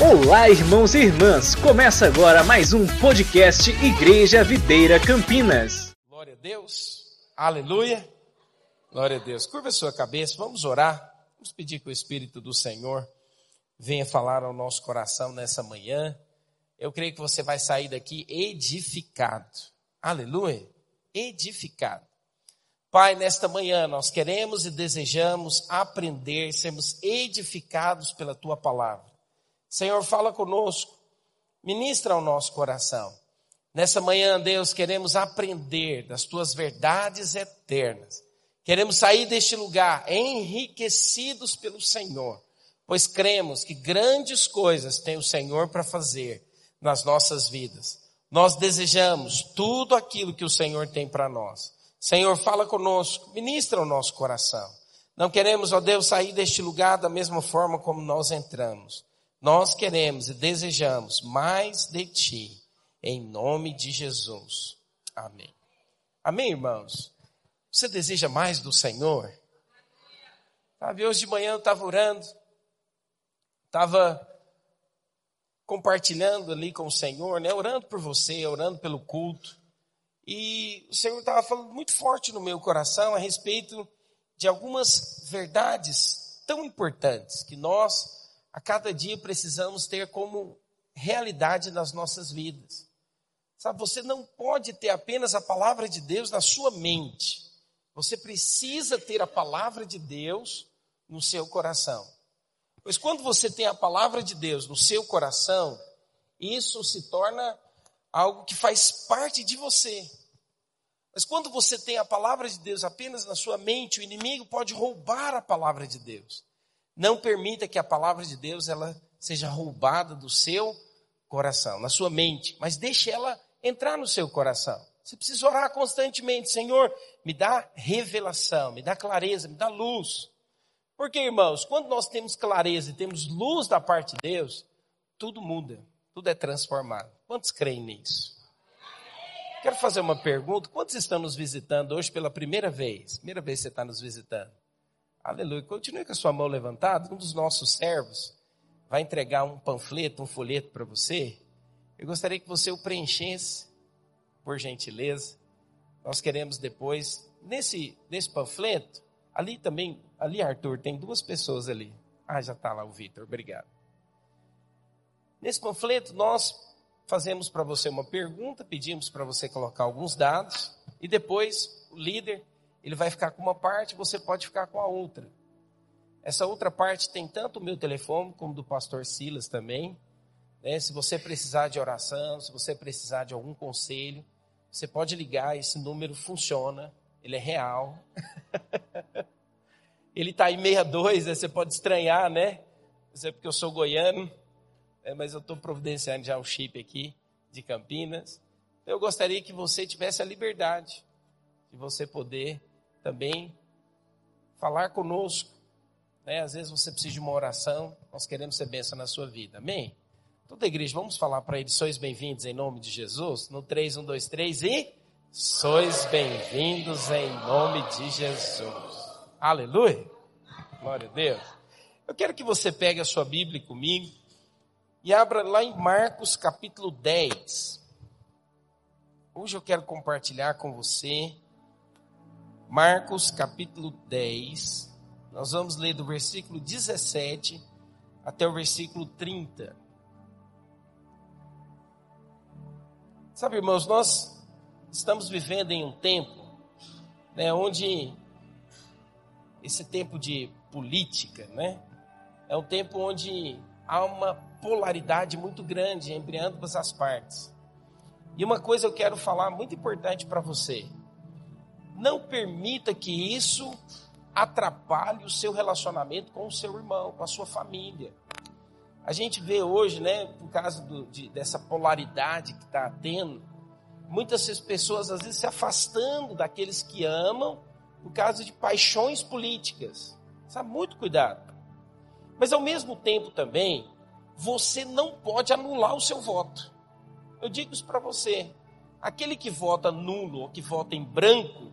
Olá, irmãos e irmãs! Começa agora mais um podcast Igreja Videira Campinas. Glória a Deus, aleluia, glória a Deus. Curva a sua cabeça, vamos orar, vamos pedir que o Espírito do Senhor venha falar ao nosso coração nessa manhã. Eu creio que você vai sair daqui edificado, aleluia, edificado. Pai, nesta manhã nós queremos e desejamos aprender, sermos edificados pela tua palavra. Senhor, fala conosco, ministra ao nosso coração. Nessa manhã, Deus, queremos aprender das tuas verdades eternas. Queremos sair deste lugar enriquecidos pelo Senhor, pois cremos que grandes coisas tem o Senhor para fazer nas nossas vidas. Nós desejamos tudo aquilo que o Senhor tem para nós. Senhor, fala conosco, ministra o nosso coração. Não queremos, ó Deus, sair deste lugar da mesma forma como nós entramos. Nós queremos e desejamos mais de Ti, em nome de Jesus. Amém. Amém, irmãos? Você deseja mais do Senhor? Sabe, hoje de manhã eu estava orando, estava compartilhando ali com o Senhor, né? Orando por você, orando pelo culto. E o Senhor estava falando muito forte no meu coração a respeito de algumas verdades tão importantes que nós a cada dia precisamos ter como realidade nas nossas vidas. Sabe, você não pode ter apenas a palavra de Deus na sua mente. Você precisa ter a palavra de Deus no seu coração. Pois quando você tem a palavra de Deus no seu coração, isso se torna algo que faz parte de você. Mas quando você tem a palavra de Deus apenas na sua mente, o inimigo pode roubar a palavra de Deus. Não permita que a palavra de Deus ela seja roubada do seu coração, na sua mente, mas deixe ela entrar no seu coração. Você precisa orar constantemente, Senhor, me dá revelação, me dá clareza, me dá luz. Porque, irmãos, quando nós temos clareza e temos luz da parte de Deus, tudo muda, tudo é transformado. Quantos creem nisso? Quero fazer uma pergunta. Quantos estão nos visitando hoje pela primeira vez? Primeira vez que você está nos visitando. Aleluia. Continue com a sua mão levantada. Um dos nossos servos vai entregar um panfleto, um folheto para você. Eu gostaria que você o preenchesse, por gentileza. Nós queremos depois, nesse, nesse panfleto, ali também, ali, Arthur, tem duas pessoas ali. Ah, já está lá o Vitor, obrigado. Nesse panfleto, nós fazemos para você uma pergunta, pedimos para você colocar alguns dados, e depois o líder ele vai ficar com uma parte, você pode ficar com a outra. Essa outra parte tem tanto o meu telefone como do pastor Silas também. Né? Se você precisar de oração, se você precisar de algum conselho, você pode ligar, esse número funciona, ele é real. ele está em 62, né? você pode estranhar, né? é porque eu sou goiano, né? mas eu estou providenciando já o chip aqui de Campinas. Eu gostaria que você tivesse a liberdade de você poder também falar conosco. Né? Às vezes você precisa de uma oração, nós queremos ser bênção na sua vida. Amém? Toda a igreja, vamos falar para eles, sois bem-vindos em nome de Jesus? No 3, 1, 2, 3 e sois bem-vindos em nome de Jesus. Aleluia! Glória a Deus. Eu quero que você pegue a sua Bíblia comigo e abra lá em Marcos capítulo 10. Hoje eu quero compartilhar com você Marcos capítulo 10. Nós vamos ler do versículo 17 até o versículo 30. Sabe, irmãos, nós estamos vivendo em um tempo né, onde esse tempo de política, né, é um tempo onde há uma polaridade muito grande entre ambas as partes. E uma coisa eu quero falar muito importante para você. Não permita que isso atrapalhe o seu relacionamento com o seu irmão, com a sua família. A gente vê hoje, né, por causa do, de, dessa polaridade que está tendo, muitas pessoas às vezes se afastando daqueles que amam por causa de paixões políticas. Sabe, muito cuidado. Mas ao mesmo tempo também, você não pode anular o seu voto. Eu digo isso para você. Aquele que vota nulo ou que vota em branco,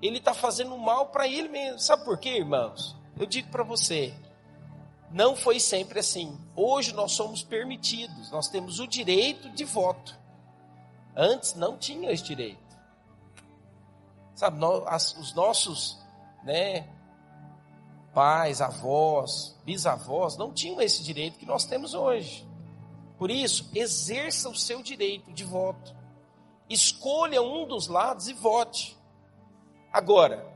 ele está fazendo mal para ele mesmo. Sabe por quê, irmãos? Eu digo para você: não foi sempre assim. Hoje nós somos permitidos, nós temos o direito de voto. Antes não tinha esse direito. Sabe, nós, os nossos né, pais, avós, bisavós não tinham esse direito que nós temos hoje. Por isso, exerça o seu direito de voto. Escolha um dos lados e vote. Agora,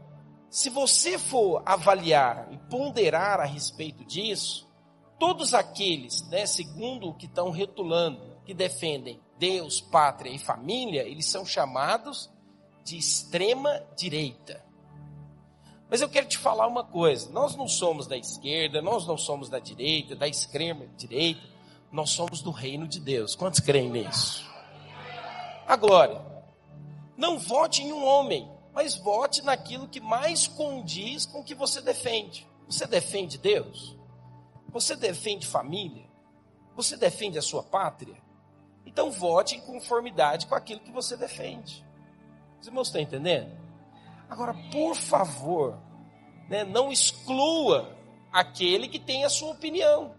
se você for avaliar e ponderar a respeito disso, todos aqueles, né, segundo o que estão retulando, que defendem Deus, pátria e família, eles são chamados de extrema direita. Mas eu quero te falar uma coisa: nós não somos da esquerda, nós não somos da direita, da extrema direita, nós somos do reino de Deus. Quantos creem nisso? Agora, não vote em um homem, mas vote naquilo que mais condiz com o que você defende. Você defende Deus? Você defende família? Você defende a sua pátria? Então vote em conformidade com aquilo que você defende. Os irmãos estão entendendo? Agora, por favor, né, não exclua aquele que tem a sua opinião.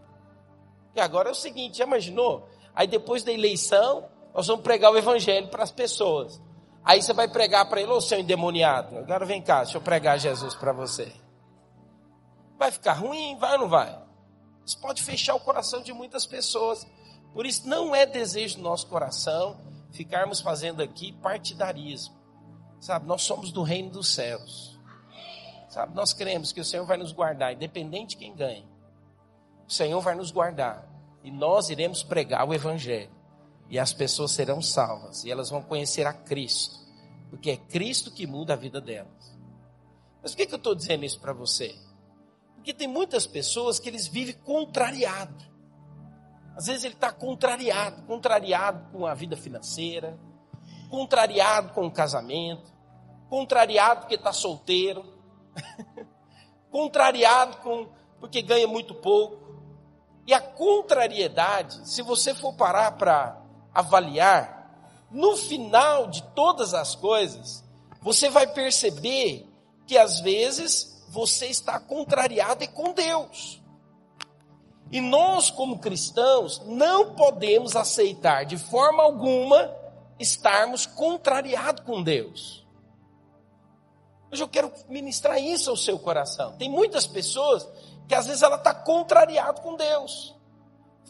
E agora é o seguinte, já imaginou? Aí depois da eleição, nós vamos pregar o evangelho para as pessoas. Aí você vai pregar para ele, ô seu endemoniado, agora vem cá, deixa eu pregar Jesus para você. Vai ficar ruim, vai ou não vai? Isso pode fechar o coração de muitas pessoas. Por isso, não é desejo do nosso coração ficarmos fazendo aqui partidarismo. Sabe, nós somos do reino dos céus. Sabe, nós cremos que o Senhor vai nos guardar, independente de quem ganhe. O Senhor vai nos guardar. E nós iremos pregar o Evangelho. E as pessoas serão salvas. E elas vão conhecer a Cristo. Porque é Cristo que muda a vida delas. Mas por que, que eu estou dizendo isso para você? Porque tem muitas pessoas que eles vivem contrariado. Às vezes ele está contrariado, contrariado com a vida financeira, contrariado com o casamento, contrariado porque está solteiro, contrariado com porque ganha muito pouco. E a contrariedade, se você for parar para avaliar, no final de todas as coisas, você vai perceber que às vezes você está contrariado com Deus. E nós, como cristãos, não podemos aceitar de forma alguma estarmos contrariados com Deus. Hoje eu quero ministrar isso ao seu coração. Tem muitas pessoas que às vezes ela está contrariado com Deus.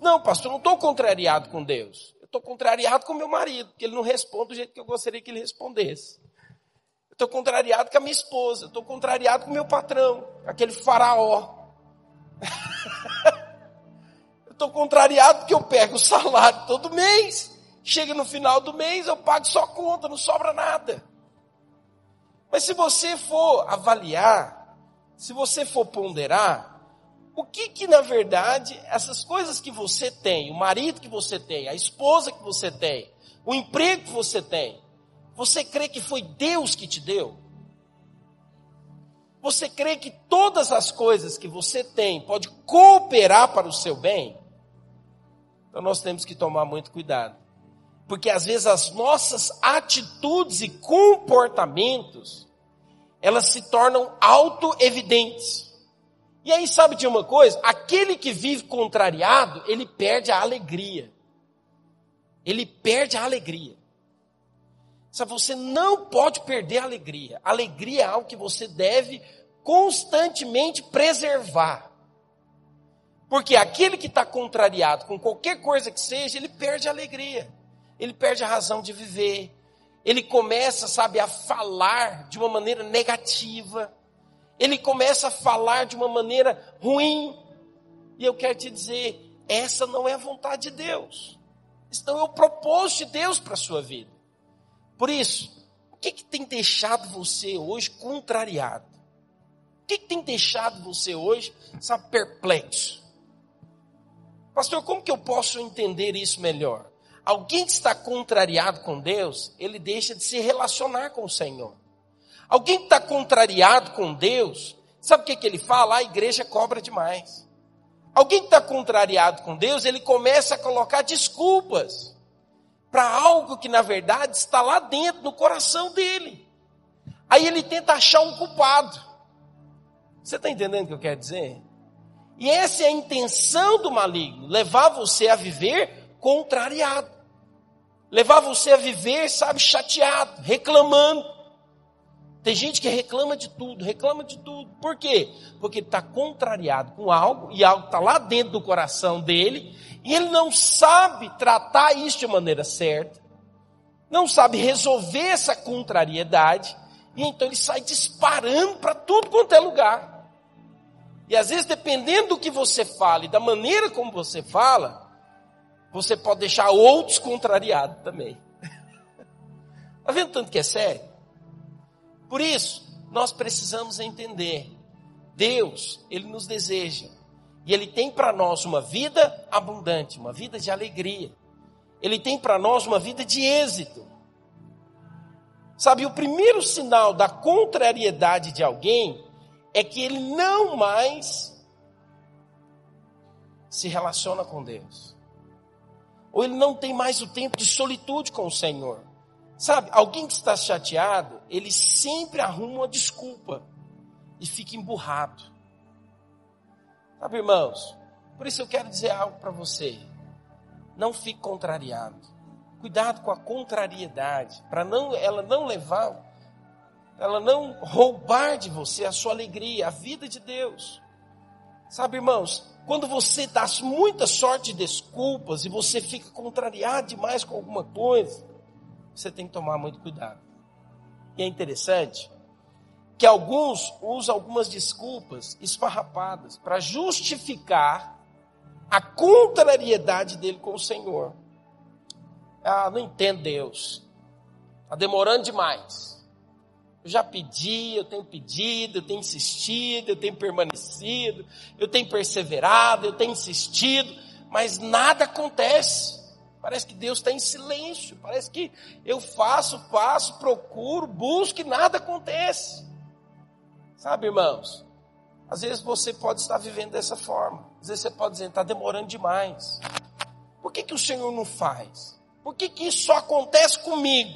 Não, pastor, não estou contrariado com Deus. Estou contrariado com meu marido, porque ele não responde do jeito que eu gostaria que ele respondesse. Eu estou contrariado com a minha esposa. Estou contrariado com meu patrão, aquele faraó. eu estou contrariado porque eu pego o salário todo mês. Chega no final do mês, eu pago só conta, não sobra nada. Mas se você for avaliar, se você for ponderar, o que que na verdade essas coisas que você tem, o marido que você tem, a esposa que você tem, o emprego que você tem, você crê que foi Deus que te deu? Você crê que todas as coisas que você tem pode cooperar para o seu bem? Então nós temos que tomar muito cuidado. Porque às vezes as nossas atitudes e comportamentos, elas se tornam auto-evidentes. E aí sabe de uma coisa? Aquele que vive contrariado, ele perde a alegria. Ele perde a alegria. Sabe, você não pode perder a alegria. alegria é algo que você deve constantemente preservar. Porque aquele que está contrariado com qualquer coisa que seja, ele perde a alegria ele perde a razão de viver. Ele começa, sabe, a falar de uma maneira negativa. Ele começa a falar de uma maneira ruim. E eu quero te dizer, essa não é a vontade de Deus. Então é o propósito de Deus para a sua vida. Por isso, o que, que tem deixado você hoje contrariado? O que, que tem deixado você hoje, sabe, perplexo? Pastor, como que eu posso entender isso melhor? Alguém que está contrariado com Deus, ele deixa de se relacionar com o Senhor. Alguém que está contrariado com Deus, sabe o que, que ele fala? A igreja cobra demais. Alguém que está contrariado com Deus, ele começa a colocar desculpas para algo que na verdade está lá dentro, no coração dele. Aí ele tenta achar um culpado. Você está entendendo o que eu quero dizer? E essa é a intenção do maligno, levar você a viver contrariado. Levar você a viver, sabe, chateado, reclamando. Tem gente que reclama de tudo, reclama de tudo. Por quê? Porque ele está contrariado com algo, e algo está lá dentro do coração dele, e ele não sabe tratar isso de maneira certa, não sabe resolver essa contrariedade, e então ele sai disparando para tudo quanto é lugar. E às vezes, dependendo do que você fala e da maneira como você fala, você pode deixar outros contrariados também. Está vendo tanto que é sério? Por isso, nós precisamos entender: Deus, Ele nos deseja, e Ele tem para nós uma vida abundante, uma vida de alegria. Ele tem para nós uma vida de êxito. Sabe, o primeiro sinal da contrariedade de alguém é que ele não mais se relaciona com Deus. Ou ele não tem mais o tempo de solitude com o Senhor. Sabe, alguém que está chateado, ele sempre arruma uma desculpa e fica emburrado. Sabe, irmãos, por isso eu quero dizer algo para você. Não fique contrariado. Cuidado com a contrariedade, para não ela não levar ela não roubar de você a sua alegria, a vida de Deus. Sabe, irmãos, quando você dá muita sorte de desculpas e você fica contrariado demais com alguma coisa, você tem que tomar muito cuidado. E é interessante que alguns usam algumas desculpas esfarrapadas para justificar a contrariedade dele com o Senhor. Ah, não entendo Deus. Está demorando demais. Eu já pedi, eu tenho pedido, eu tenho insistido, eu tenho permanecido, eu tenho perseverado, eu tenho insistido, mas nada acontece. Parece que Deus está em silêncio, parece que eu faço, faço, procuro, busco e nada acontece. Sabe, irmãos? Às vezes você pode estar vivendo dessa forma. Às vezes você pode dizer, está demorando demais. Por que, que o Senhor não faz? Por que, que isso só acontece comigo?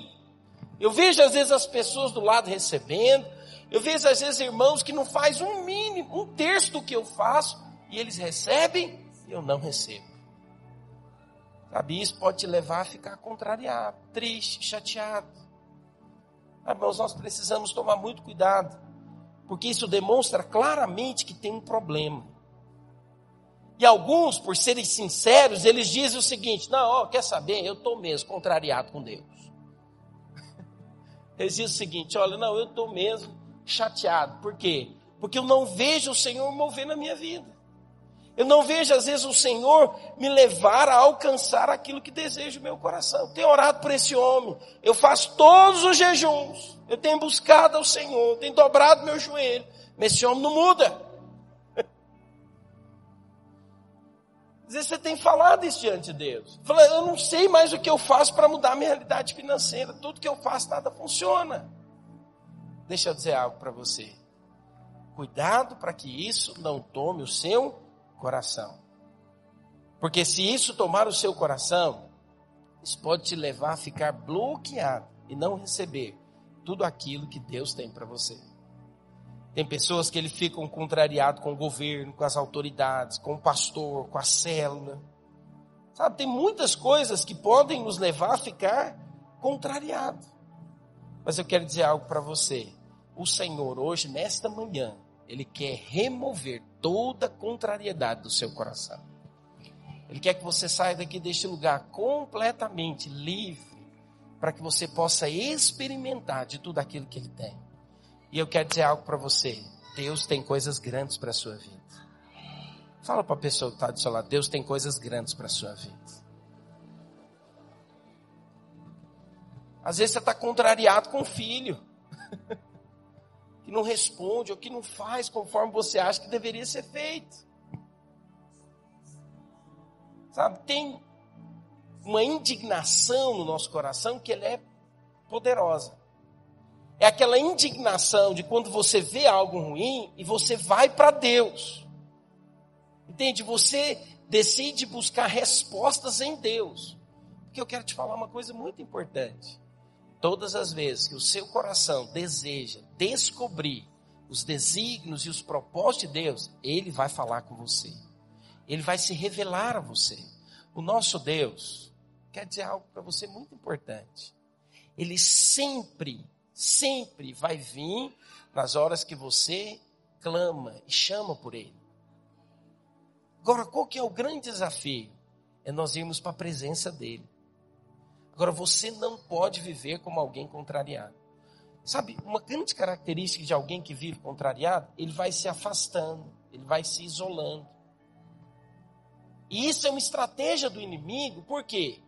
Eu vejo às vezes as pessoas do lado recebendo, eu vejo às vezes irmãos que não faz um mínimo, um terço do que eu faço, e eles recebem e eu não recebo. Sabe, isso pode te levar a ficar contrariado, triste, chateado. Irmãos, nós precisamos tomar muito cuidado, porque isso demonstra claramente que tem um problema. E alguns, por serem sinceros, eles dizem o seguinte: não, ó, quer saber, eu estou mesmo contrariado com Deus. Eles dizem o seguinte: olha, não, eu estou mesmo chateado. Por quê? Porque eu não vejo o Senhor mover na minha vida. Eu não vejo, às vezes, o Senhor me levar a alcançar aquilo que deseja o meu coração. Eu tenho orado por esse homem. Eu faço todos os jejuns. Eu tenho buscado ao Senhor. Tenho dobrado meu joelho. Mas esse homem não muda. Às vezes você tem falado isso diante de Deus. Fala, eu não sei mais o que eu faço para mudar a minha realidade financeira. Tudo que eu faço, nada funciona. Deixa eu dizer algo para você. Cuidado para que isso não tome o seu coração. Porque se isso tomar o seu coração, isso pode te levar a ficar bloqueado e não receber tudo aquilo que Deus tem para você. Tem pessoas que ele ficam contrariados com o governo, com as autoridades, com o pastor, com a célula. Sabe, tem muitas coisas que podem nos levar a ficar contrariados. Mas eu quero dizer algo para você. O Senhor hoje, nesta manhã, Ele quer remover toda a contrariedade do seu coração. Ele quer que você saia daqui deste lugar completamente livre, para que você possa experimentar de tudo aquilo que Ele tem. E eu quero dizer algo para você. Deus tem coisas grandes para a sua vida. Fala para a pessoa que está do seu lado. Deus tem coisas grandes para a sua vida. Às vezes você está contrariado com o filho. que não responde ou que não faz conforme você acha que deveria ser feito. Sabe, tem uma indignação no nosso coração que ela é poderosa. É aquela indignação de quando você vê algo ruim e você vai para Deus. Entende? Você decide buscar respostas em Deus. Porque eu quero te falar uma coisa muito importante. Todas as vezes que o seu coração deseja descobrir os desígnios e os propósitos de Deus, Ele vai falar com você. Ele vai se revelar a você. O nosso Deus quer dizer algo para você muito importante. Ele sempre, sempre vai vir nas horas que você clama e chama por Ele. Agora, qual que é o grande desafio? É nós irmos para a presença dEle. Agora, você não pode viver como alguém contrariado. Sabe, uma grande característica de alguém que vive contrariado, ele vai se afastando, ele vai se isolando. E isso é uma estratégia do inimigo, por quê?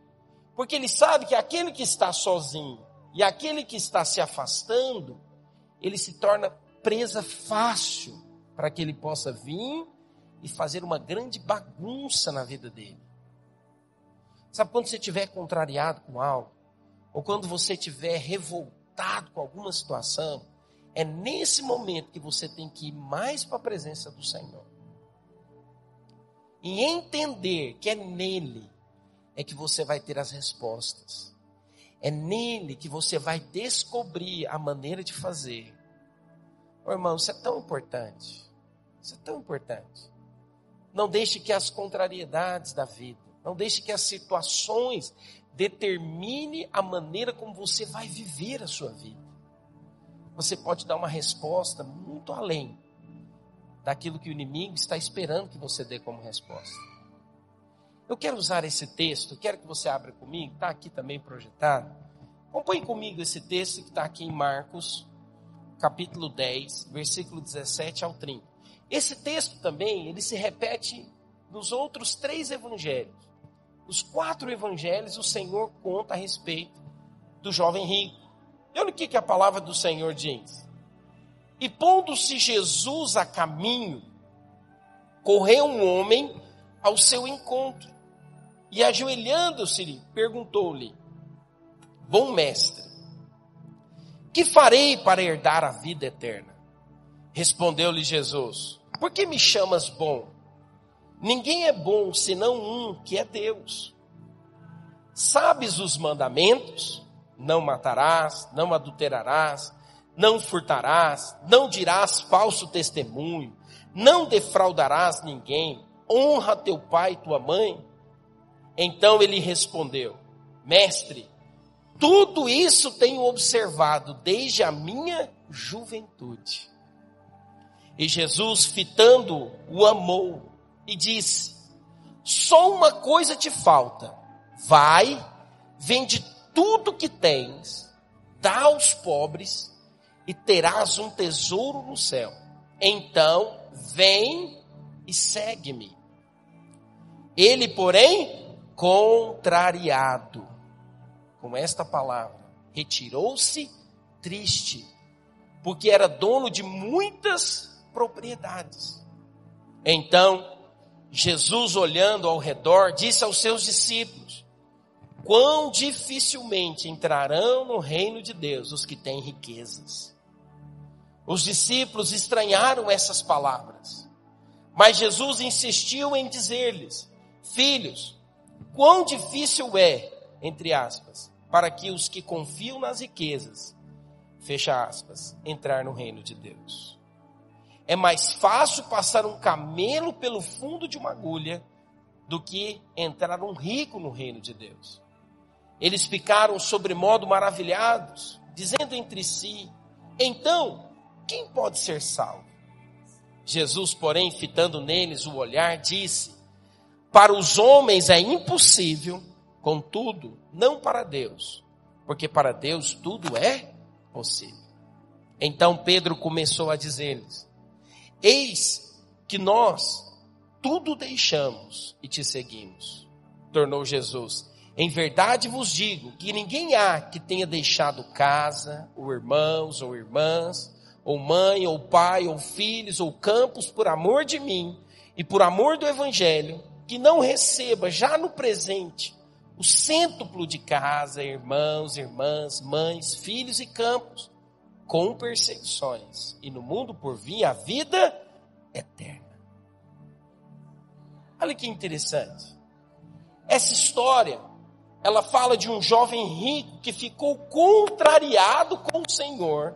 Porque ele sabe que aquele que está sozinho e aquele que está se afastando, ele se torna presa fácil para que ele possa vir e fazer uma grande bagunça na vida dele. Sabe quando você estiver contrariado com algo, ou quando você estiver revoltado, com alguma situação, é nesse momento que você tem que ir mais para a presença do Senhor. E entender que é nele é que você vai ter as respostas. É nele que você vai descobrir a maneira de fazer. Oh, irmão, isso é tão importante. Isso é tão importante. Não deixe que as contrariedades da vida, não deixe que as situações determine a maneira como você vai viver a sua vida. Você pode dar uma resposta muito além daquilo que o inimigo está esperando que você dê como resposta. Eu quero usar esse texto, quero que você abra comigo, está aqui também projetado. Acompanhe comigo esse texto que está aqui em Marcos, capítulo 10, versículo 17 ao 30. Esse texto também, ele se repete nos outros três evangelhos. Os quatro evangelhos, o Senhor conta a respeito do jovem rico. E olha o que, que a palavra do Senhor diz. E pondo-se Jesus a caminho, correu um homem ao seu encontro. E ajoelhando-se, perguntou-lhe: Bom mestre, que farei para herdar a vida eterna? Respondeu-lhe Jesus: Por que me chamas bom? Ninguém é bom senão um, que é Deus. Sabes os mandamentos? Não matarás, não adulterarás, não furtarás, não dirás falso testemunho, não defraudarás ninguém, honra teu pai e tua mãe. Então ele respondeu: Mestre, tudo isso tenho observado desde a minha juventude. E Jesus, fitando, o amou e disse: Só uma coisa te falta. Vai, vende tudo que tens, dá aos pobres e terás um tesouro no céu. Então, vem e segue-me. Ele, porém, contrariado com esta palavra, retirou-se triste, porque era dono de muitas propriedades. Então, Jesus, olhando ao redor, disse aos seus discípulos: Quão dificilmente entrarão no reino de Deus os que têm riquezas. Os discípulos estranharam essas palavras, mas Jesus insistiu em dizer-lhes: Filhos, quão difícil é, entre aspas, para que os que confiam nas riquezas, fecha aspas, entrar no reino de Deus. É mais fácil passar um camelo pelo fundo de uma agulha do que entrar um rico no reino de Deus. Eles ficaram sobremodo maravilhados, dizendo entre si: Então, quem pode ser salvo? Jesus, porém, fitando neles o olhar, disse: Para os homens é impossível, contudo, não para Deus, porque para Deus tudo é possível. Então Pedro começou a dizer-lhes: Eis que nós tudo deixamos e te seguimos. Tornou Jesus. Em verdade vos digo que ninguém há que tenha deixado casa, ou irmãos, ou irmãs, ou mãe, ou pai, ou filhos, ou campos, por amor de mim e por amor do Evangelho, que não receba já no presente o cêntuplo de casa, irmãos, irmãs, mães, filhos e campos com perseguições, e no mundo por vir a vida eterna. Olha que interessante. Essa história, ela fala de um jovem rico que ficou contrariado com o Senhor,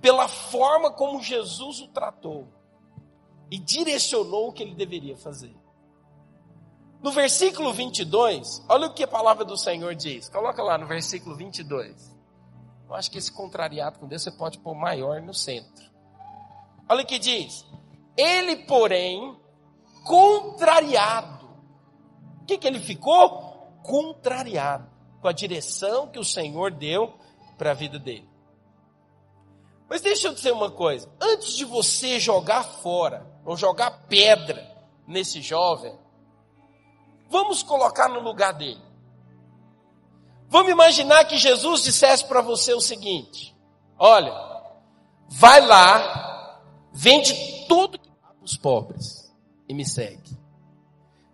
pela forma como Jesus o tratou e direcionou o que ele deveria fazer. No versículo 22, olha o que a palavra do Senhor diz. Coloca lá no versículo 22. Eu acho que esse contrariado com Deus você pode pôr maior no centro. Olha o que diz. Ele, porém, contrariado. O que, que ele ficou? Contrariado com a direção que o Senhor deu para a vida dele. Mas deixa eu dizer uma coisa: antes de você jogar fora, ou jogar pedra nesse jovem, vamos colocar no lugar dele. Vamos imaginar que Jesus dissesse para você o seguinte: olha, vai lá, vende tudo que os pobres e me segue.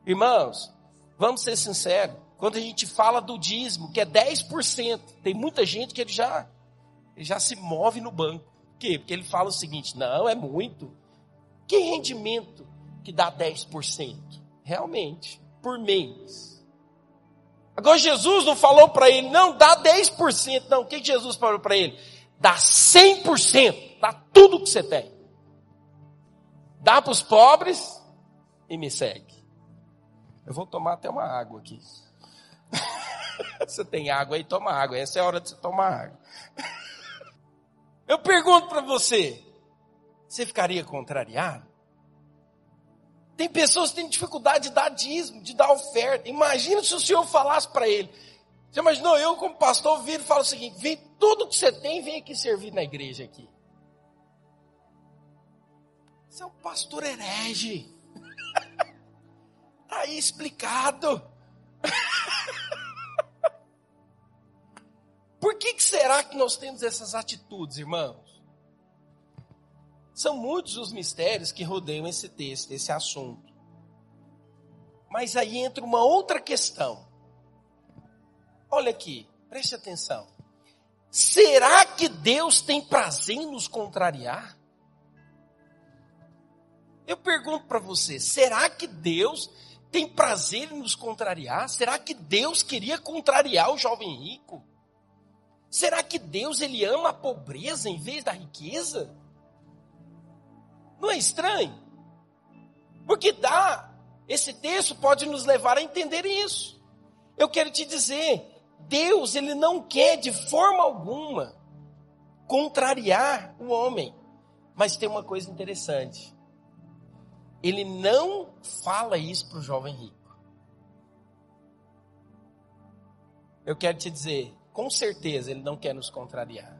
Irmãos, vamos ser sinceros, quando a gente fala do dízimo, que é 10%, tem muita gente que ele já ele já se move no banco. Por quê? Porque ele fala o seguinte: não, é muito. Que rendimento que dá 10%? Realmente, por mês. Agora, Jesus não falou para ele, não, dá 10%. Não, o que Jesus falou para ele? Dá 100%, dá tudo que você tem. Dá para os pobres e me segue. Eu vou tomar até uma água aqui. você tem água aí, toma água. Essa é a hora de você tomar água. Eu pergunto para você, você ficaria contrariado? Tem pessoas que têm dificuldade de dar dízimo, de dar oferta. Imagina se o Senhor falasse para ele. Você imaginou eu como pastor vir e falo o seguinte, vem tudo que você tem, vem aqui servir na igreja aqui. Você é um pastor herege. Está aí explicado. Por que, que será que nós temos essas atitudes, irmãos? São muitos os mistérios que rodeiam esse texto, esse assunto. Mas aí entra uma outra questão. Olha aqui, preste atenção. Será que Deus tem prazer em nos contrariar? Eu pergunto para você, será que Deus tem prazer em nos contrariar? Será que Deus queria contrariar o jovem rico? Será que Deus ele ama a pobreza em vez da riqueza? Não é estranho? Porque dá, esse texto pode nos levar a entender isso. Eu quero te dizer, Deus ele não quer de forma alguma contrariar o homem. Mas tem uma coisa interessante. Ele não fala isso para o jovem rico. Eu quero te dizer, com certeza ele não quer nos contrariar.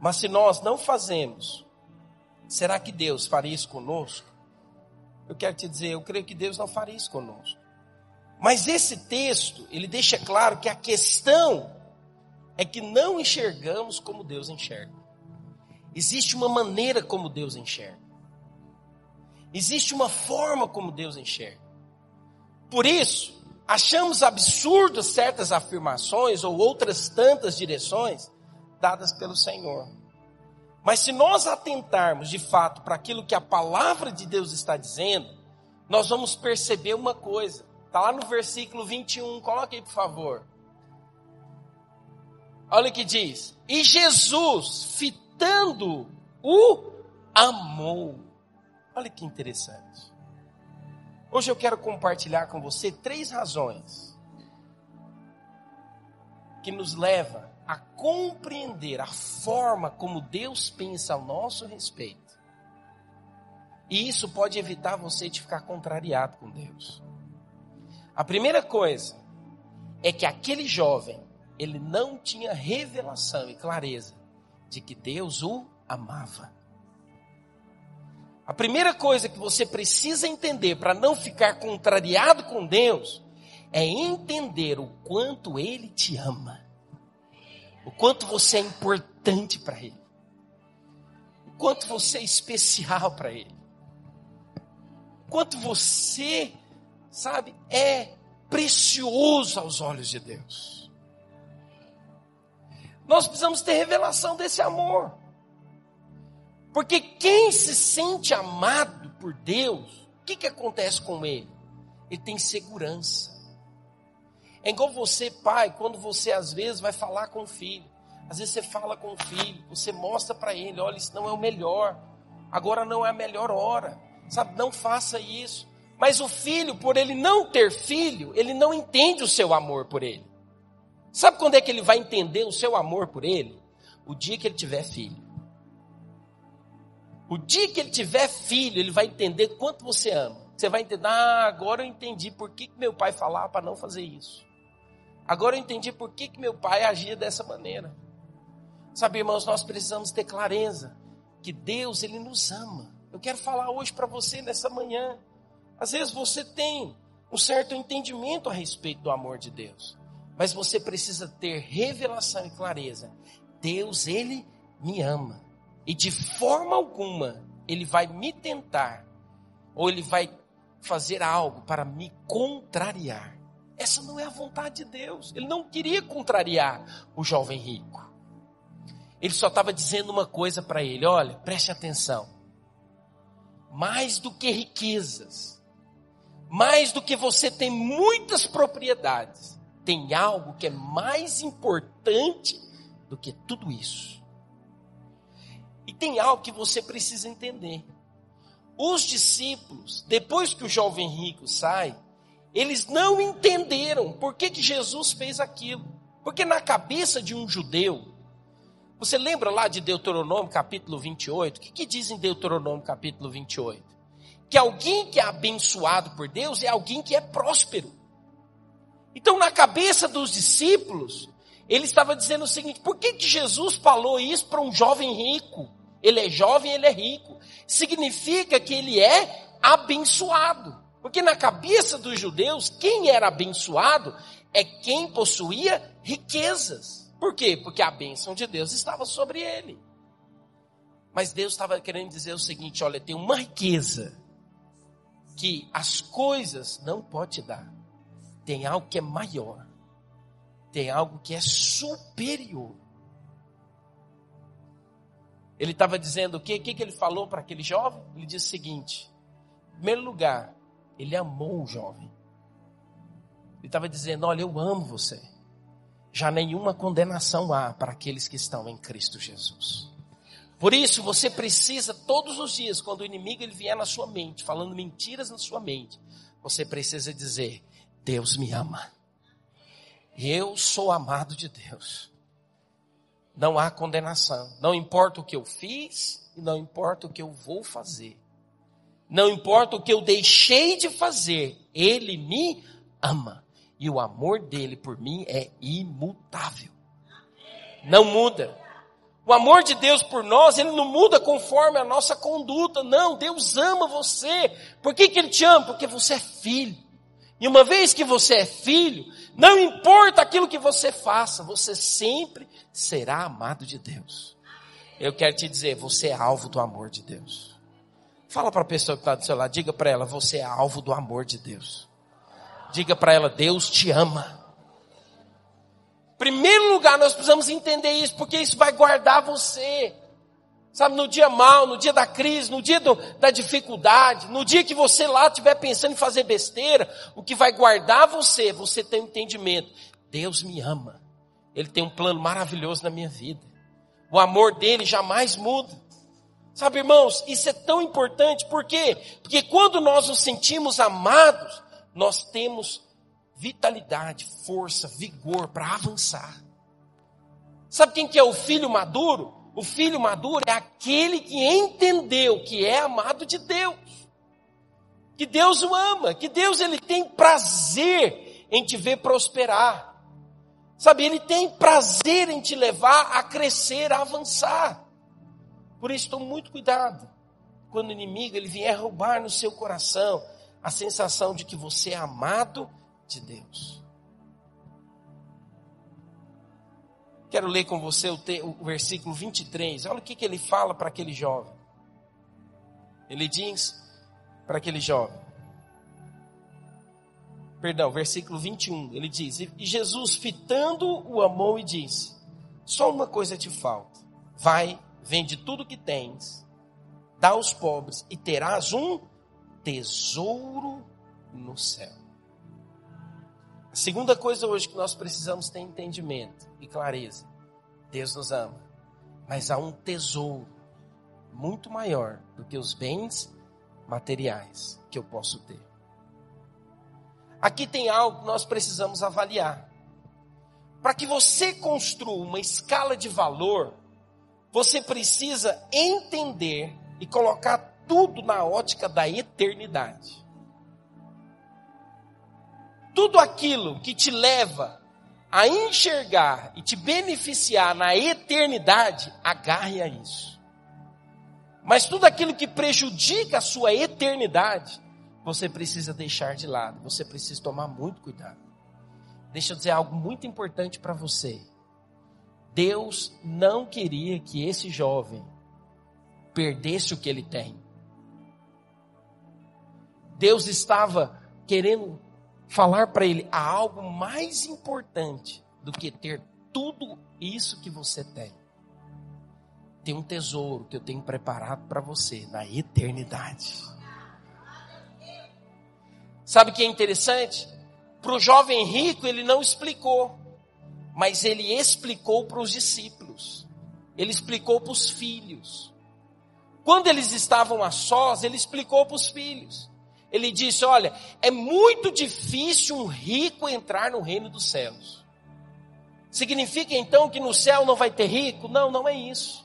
Mas se nós não fazemos, será que Deus faria isso conosco? Eu quero te dizer, eu creio que Deus não faria isso conosco. Mas esse texto, ele deixa claro que a questão é que não enxergamos como Deus enxerga. Existe uma maneira como Deus enxerga. Existe uma forma como Deus enxerga. Por isso, achamos absurdas certas afirmações ou outras tantas direções dadas pelo Senhor. Mas se nós atentarmos de fato para aquilo que a palavra de Deus está dizendo, nós vamos perceber uma coisa. Está lá no versículo 21, coloque aí por favor. Olha o que diz: E Jesus, fitando, o amou. Olha que interessante. Hoje eu quero compartilhar com você três razões que nos leva a compreender a forma como Deus pensa ao nosso respeito. E isso pode evitar você de ficar contrariado com Deus. A primeira coisa é que aquele jovem, ele não tinha revelação e clareza de que Deus o amava. A primeira coisa que você precisa entender para não ficar contrariado com Deus é entender o quanto Ele te ama, o quanto você é importante para Ele, o quanto você é especial para Ele, o quanto você, sabe, é precioso aos olhos de Deus. Nós precisamos ter revelação desse amor. Porque quem se sente amado por Deus, o que, que acontece com ele? Ele tem segurança. É igual você, pai, quando você às vezes vai falar com o filho. Às vezes você fala com o filho, você mostra para ele, olha, isso não é o melhor. Agora não é a melhor hora. Sabe, não faça isso. Mas o filho, por ele não ter filho, ele não entende o seu amor por ele. Sabe quando é que ele vai entender o seu amor por ele? O dia que ele tiver filho. O dia que ele tiver filho, ele vai entender quanto você ama. Você vai entender, ah, agora eu entendi por que, meu pai falava para não fazer isso. Agora eu entendi por que, que meu pai agia dessa maneira. Sabe, irmãos, nós precisamos ter clareza que Deus, Ele nos ama. Eu quero falar hoje para você nessa manhã. Às vezes você tem um certo entendimento a respeito do amor de Deus, mas você precisa ter revelação e clareza. Deus, Ele me ama. E de forma alguma Ele vai me tentar, ou Ele vai fazer algo para me contrariar. Essa não é a vontade de Deus. Ele não queria contrariar o jovem rico. Ele só estava dizendo uma coisa para ele: olha, preste atenção. Mais do que riquezas, mais do que você tem muitas propriedades, tem algo que é mais importante do que tudo isso. E tem algo que você precisa entender. Os discípulos, depois que o jovem rico sai, eles não entenderam por que, que Jesus fez aquilo. Porque na cabeça de um judeu, você lembra lá de Deuteronômio capítulo 28? O que, que diz em Deuteronômio capítulo 28? Que alguém que é abençoado por Deus é alguém que é próspero. Então, na cabeça dos discípulos, ele estava dizendo o seguinte: por que, que Jesus falou isso para um jovem rico? Ele é jovem, ele é rico. Significa que ele é abençoado. Porque na cabeça dos judeus, quem era abençoado é quem possuía riquezas. Por quê? Porque a bênção de Deus estava sobre ele. Mas Deus estava querendo dizer o seguinte: olha, tem uma riqueza que as coisas não pode dar. Tem algo que é maior. Tem algo que é superior. Ele estava dizendo o quê? O que, que ele falou para aquele jovem? Ele disse o seguinte: em primeiro lugar, ele amou o jovem. Ele estava dizendo: Olha, eu amo você. Já nenhuma condenação há para aqueles que estão em Cristo Jesus. Por isso, você precisa todos os dias, quando o inimigo ele vier na sua mente, falando mentiras na sua mente, você precisa dizer: Deus me ama. Eu sou amado de Deus. Não há condenação. Não importa o que eu fiz e não importa o que eu vou fazer. Não importa o que eu deixei de fazer, Ele me ama. E o amor dele por mim é imutável. Não muda. O amor de Deus por nós, ele não muda conforme a nossa conduta. Não, Deus ama você. Por que, que ele te ama? Porque você é filho. E uma vez que você é filho, não importa aquilo que você faça, você sempre será amado de Deus. Eu quero te dizer, você é alvo do amor de Deus. Fala para a pessoa que está do seu lado, diga para ela, você é alvo do amor de Deus. Diga para ela, Deus te ama. Primeiro lugar, nós precisamos entender isso, porque isso vai guardar você. Sabe, no dia mal, no dia da crise, no dia do, da dificuldade, no dia que você lá estiver pensando em fazer besteira, o que vai guardar você, você tem um entendimento. Deus me ama. Ele tem um plano maravilhoso na minha vida. O amor dele jamais muda. Sabe, irmãos, isso é tão importante, por quê? Porque quando nós nos sentimos amados, nós temos vitalidade, força, vigor para avançar. Sabe quem que é o filho maduro? O filho maduro é aquele que entendeu que é amado de Deus. Que Deus o ama, que Deus ele tem prazer em te ver prosperar. Sabe, ele tem prazer em te levar a crescer, a avançar. Por isso, tome muito cuidado quando o inimigo ele vier roubar no seu coração a sensação de que você é amado de Deus. Quero ler com você o, te, o versículo 23. Olha o que, que ele fala para aquele jovem. Ele diz para aquele jovem. Perdão, versículo 21. Ele diz: E Jesus, fitando, o amou e disse: Só uma coisa te falta. Vai vende tudo que tens, dá aos pobres e terás um tesouro no céu. A segunda coisa hoje que nós precisamos ter entendimento e clareza. Deus nos ama. Mas há um tesouro muito maior do que os bens materiais que eu posso ter. Aqui tem algo que nós precisamos avaliar. Para que você construa uma escala de valor, você precisa entender e colocar tudo na ótica da eternidade. Tudo aquilo que te leva a enxergar e te beneficiar na eternidade, agarre a isso. Mas tudo aquilo que prejudica a sua eternidade, você precisa deixar de lado, você precisa tomar muito cuidado. Deixa eu dizer algo muito importante para você. Deus não queria que esse jovem perdesse o que ele tem. Deus estava querendo falar para ele há algo mais importante do que ter tudo isso que você tem. Tem um tesouro que eu tenho preparado para você na eternidade. Sabe o que é interessante? Para o jovem rico, ele não explicou, mas ele explicou para os discípulos, ele explicou para os filhos. Quando eles estavam a sós, ele explicou para os filhos. Ele disse: Olha, é muito difícil um rico entrar no reino dos céus. Significa então que no céu não vai ter rico? Não, não é isso.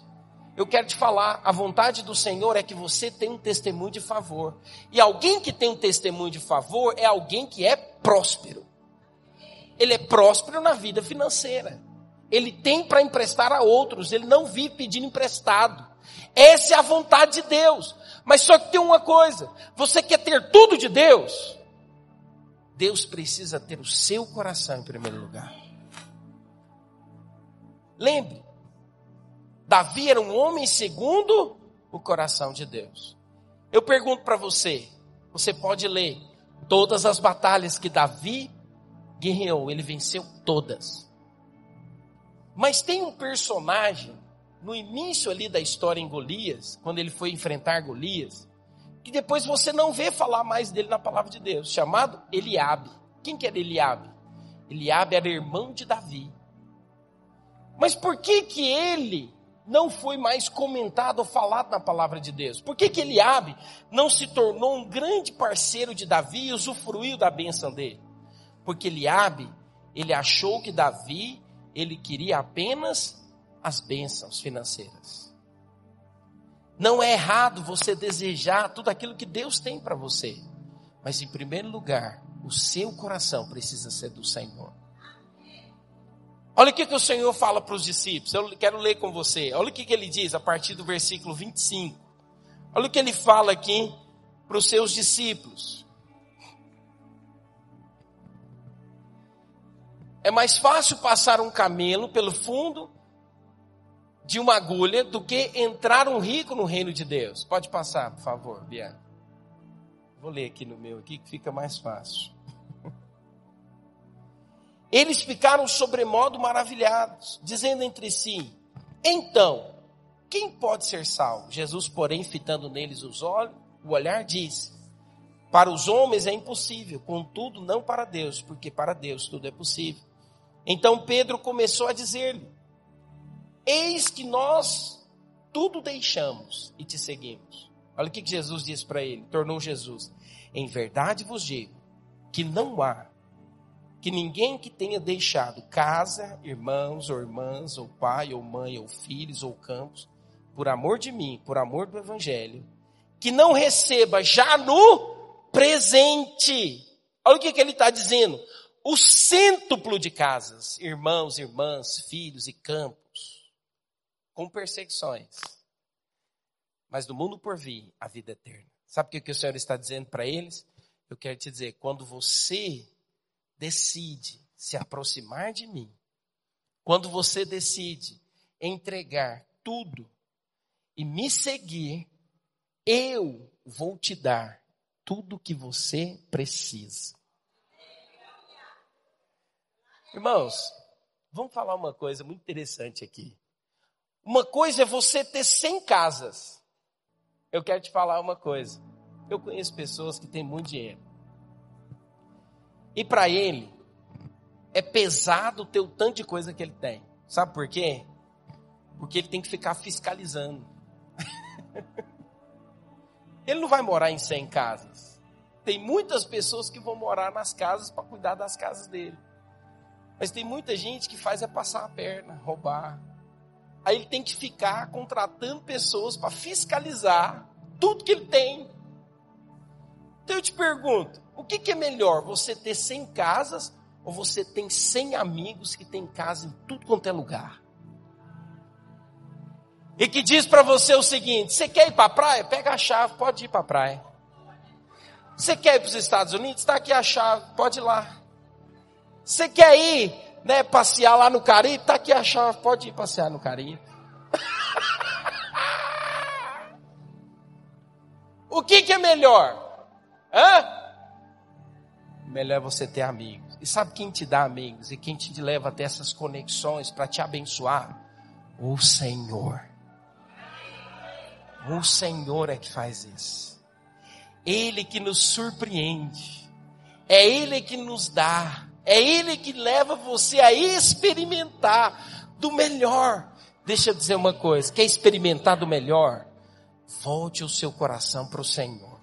Eu quero te falar, a vontade do Senhor é que você tenha um testemunho de favor. E alguém que tem um testemunho de favor é alguém que é próspero. Ele é próspero na vida financeira. Ele tem para emprestar a outros, ele não vive pedindo emprestado. Essa é a vontade de Deus. Mas só que tem uma coisa: você quer ter tudo de Deus? Deus precisa ter o seu coração em primeiro lugar. Lembre, Davi era um homem segundo o coração de Deus. Eu pergunto para você, você pode ler todas as batalhas que Davi guerreou, ele venceu todas. Mas tem um personagem no início ali da história em Golias, quando ele foi enfrentar Golias, que depois você não vê falar mais dele na palavra de Deus, chamado Eliabe. Quem que era Eliabe? Eliabe era irmão de Davi. Mas por que que ele não foi mais comentado ou falado na palavra de Deus? Por que, que Eliabe não se tornou um grande parceiro de Davi e usufruiu da bênção dele? Porque Eliabe, ele achou que Davi, ele queria apenas as bênçãos financeiras. Não é errado você desejar tudo aquilo que Deus tem para você. Mas em primeiro lugar, o seu coração precisa ser do Senhor. Olha o que, que o Senhor fala para os discípulos. Eu quero ler com você. Olha o que, que ele diz a partir do versículo 25. Olha o que ele fala aqui para os seus discípulos. É mais fácil passar um camelo pelo fundo de uma agulha do que entrar um rico no reino de Deus. Pode passar, por favor, Bianca. Vou ler aqui no meu aqui que fica mais fácil. Eles ficaram sobremodo maravilhados, dizendo entre si: Então, quem pode ser salvo? Jesus, porém, fitando neles os olhos, o olhar disse: Para os homens é impossível, contudo não para Deus, porque para Deus tudo é possível. Então Pedro começou a dizer-lhe: Eis que nós tudo deixamos e te seguimos. Olha o que Jesus disse para ele, tornou Jesus: Em verdade vos digo que não há que ninguém que tenha deixado casa, irmãos ou irmãs, ou pai, ou mãe, ou filhos, ou campos, por amor de mim, por amor do Evangelho, que não receba já no presente. Olha o que, que ele está dizendo. O cêntuplo de casas, irmãos, irmãs, filhos e campos, com perseguições. Mas do mundo por vir, a vida eterna. Sabe o que, o Senhor está dizendo para eles? Eu quero te dizer, quando você decide se aproximar de mim, quando você decide entregar tudo e me seguir, eu vou te dar tudo o que você precisa. Irmãos, vamos falar uma coisa muito interessante aqui. Uma coisa é você ter 100 casas. Eu quero te falar uma coisa. Eu conheço pessoas que têm muito dinheiro. E para ele, é pesado ter o tanto de coisa que ele tem. Sabe por quê? Porque ele tem que ficar fiscalizando. ele não vai morar em 100 casas. Tem muitas pessoas que vão morar nas casas para cuidar das casas dele. Mas tem muita gente que faz é passar a perna, roubar. Aí ele tem que ficar contratando pessoas para fiscalizar tudo que ele tem. Então eu te pergunto, o que, que, é melhor, você ter 100 casas ou você tem 100 amigos que tem casa em tudo quanto é lugar? E que diz para você o seguinte: você quer ir para a praia? Pega a chave, pode ir para a praia. Você quer ir para os Estados Unidos? Está aqui a chave, pode ir lá. Você quer ir, né, passear lá no Caribe? Está aqui a chave, pode ir passear no Caribe. o que, que é melhor? Hã? Melhor é você ter amigos. E sabe quem te dá amigos e quem te leva até essas conexões para te abençoar? O Senhor. O Senhor é que faz isso. Ele que nos surpreende. É Ele que nos dá. É Ele que leva você a experimentar do melhor. Deixa eu dizer uma coisa: quer experimentar do melhor? Volte o seu coração para o Senhor.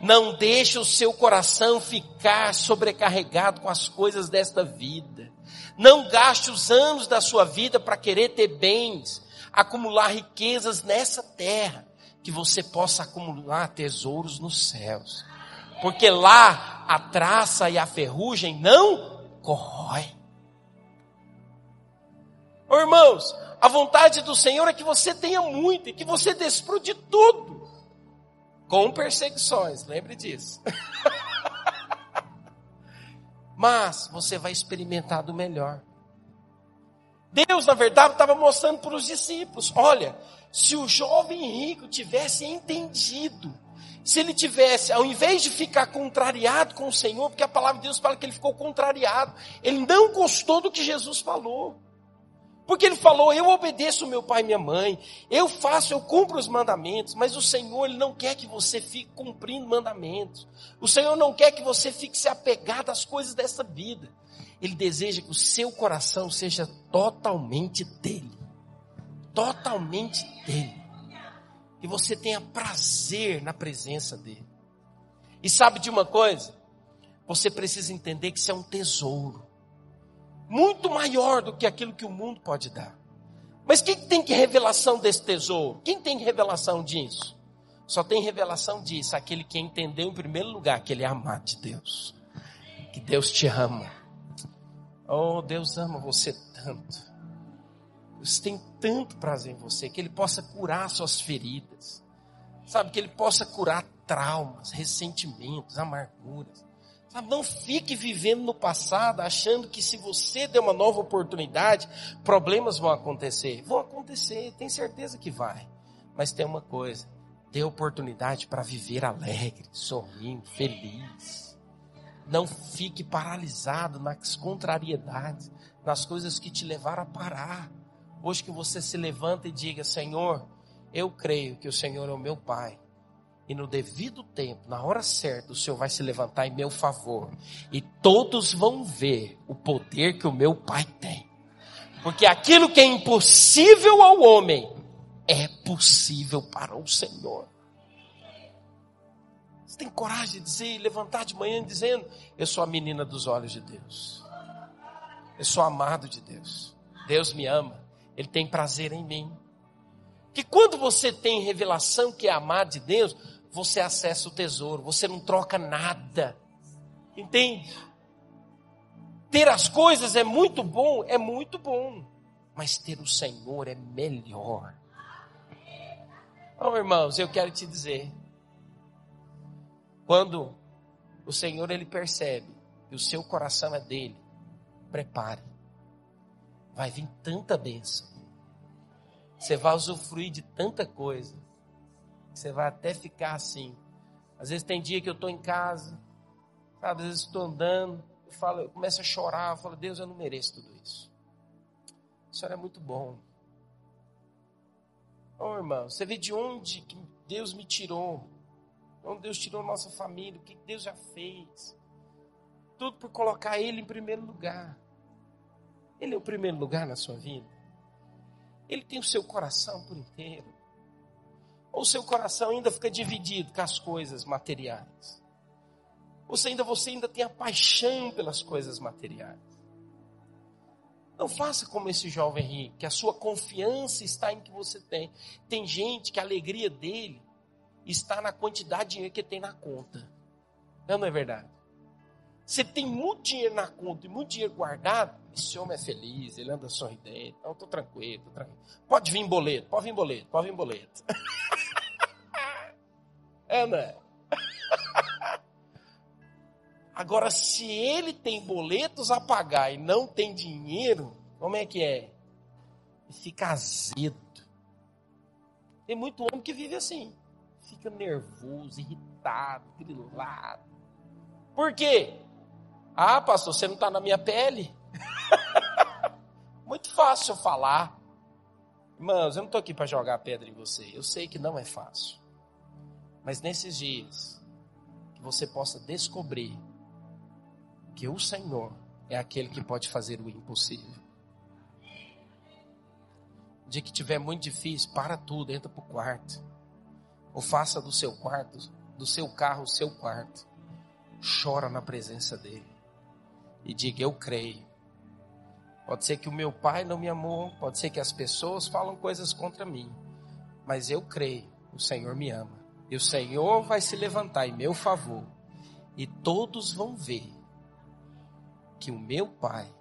Não deixe o seu coração ficar sobrecarregado com as coisas desta vida. Não gaste os anos da sua vida para querer ter bens, acumular riquezas nessa terra, que você possa acumular tesouros nos céus. Porque lá a traça e a ferrugem não corrói. Irmãos, a vontade do Senhor é que você tenha muito e que você desfrute tudo. Com perseguições, lembre disso. Mas você vai experimentar do melhor. Deus, na verdade, estava mostrando para os discípulos: olha, se o jovem rico tivesse entendido, se ele tivesse, ao invés de ficar contrariado com o Senhor, porque a palavra de Deus fala que ele ficou contrariado, ele não gostou do que Jesus falou. Porque ele falou: Eu obedeço meu pai e minha mãe, eu faço, eu cumpro os mandamentos, mas o Senhor ele não quer que você fique cumprindo mandamentos. O Senhor não quer que você fique se apegado às coisas dessa vida. Ele deseja que o seu coração seja totalmente dele. Totalmente dele. Que você tenha prazer na presença dele. E sabe de uma coisa? Você precisa entender que isso é um tesouro. Muito maior do que aquilo que o mundo pode dar. Mas quem tem que revelação desse tesouro? Quem tem revelação disso? Só tem revelação disso aquele que entendeu em primeiro lugar que ele é amado de Deus. Que Deus te ama Oh, Deus ama você tanto. Deus tem tanto prazer em você, que Ele possa curar suas feridas. Sabe, que Ele possa curar traumas, ressentimentos, amarguras. Sabe, não fique vivendo no passado achando que se você der uma nova oportunidade, problemas vão acontecer. Vão acontecer, tem certeza que vai. Mas tem uma coisa, dê oportunidade para viver alegre, sorrindo, feliz. Não fique paralisado nas contrariedades, nas coisas que te levaram a parar. Hoje que você se levanta e diga: Senhor, eu creio que o Senhor é o meu Pai. E no devido tempo, na hora certa, o Senhor vai se levantar em meu favor. E todos vão ver o poder que o meu Pai tem. Porque aquilo que é impossível ao homem é possível para o Senhor. Você tem coragem de dizer, levantar de manhã dizendo: Eu sou a menina dos olhos de Deus. Eu sou amado de Deus. Deus me ama. Ele tem prazer em mim. Que quando você tem revelação que é amado de Deus, você acessa o tesouro, você não troca nada. Entende? Ter as coisas é muito bom, é muito bom. Mas ter o Senhor é melhor. Oh, irmãos, eu quero te dizer, quando o Senhor ele percebe que o seu coração é dele, prepare. Vai vir tanta bênção. Você vai usufruir de tanta coisa. Você vai até ficar assim. Às vezes tem dia que eu estou em casa, sabe? Às vezes estou andando, eu, falo, eu começo a chorar, eu falo, Deus, eu não mereço tudo isso. O Senhor é muito bom. Oh, irmão, você vê de onde que Deus me tirou. Onde Deus tirou nossa família, o que Deus já fez. Tudo por colocar Ele em primeiro lugar. Ele é o primeiro lugar na sua vida. ele tem o seu coração por inteiro. Ou seu coração ainda fica dividido com as coisas materiais. Você ainda, você ainda tem a paixão pelas coisas materiais. Não faça como esse jovem rico, que a sua confiança está em que você tem. Tem gente que a alegria dele está na quantidade de dinheiro que tem na conta. Não, não é verdade? Você tem muito dinheiro na conta e muito dinheiro guardado, esse homem é feliz, ele anda sorridente. Não, estou tranquilo, tô tranquilo. Pode vir boleto, pode vir boleto, pode vir boleto. é, não é? Agora, se ele tem boletos a pagar e não tem dinheiro, como é que é? Fica azedo. Tem muito homem que vive assim. Fica nervoso, irritado, grilado. Por quê? Ah, pastor, você não está na minha pele? muito fácil eu falar. Irmãos, eu não estou aqui para jogar pedra em você. Eu sei que não é fácil. Mas nesses dias, que você possa descobrir que o Senhor é aquele que pode fazer o impossível. O dia que tiver muito difícil, para tudo, entra para o quarto. Ou faça do seu quarto, do seu carro, o seu quarto. Chora na presença dele. E diga: Eu creio. Pode ser que o meu pai não me amou, pode ser que as pessoas falam coisas contra mim, mas eu creio, o Senhor me ama. E o Senhor vai se levantar em meu favor, e todos vão ver que o meu Pai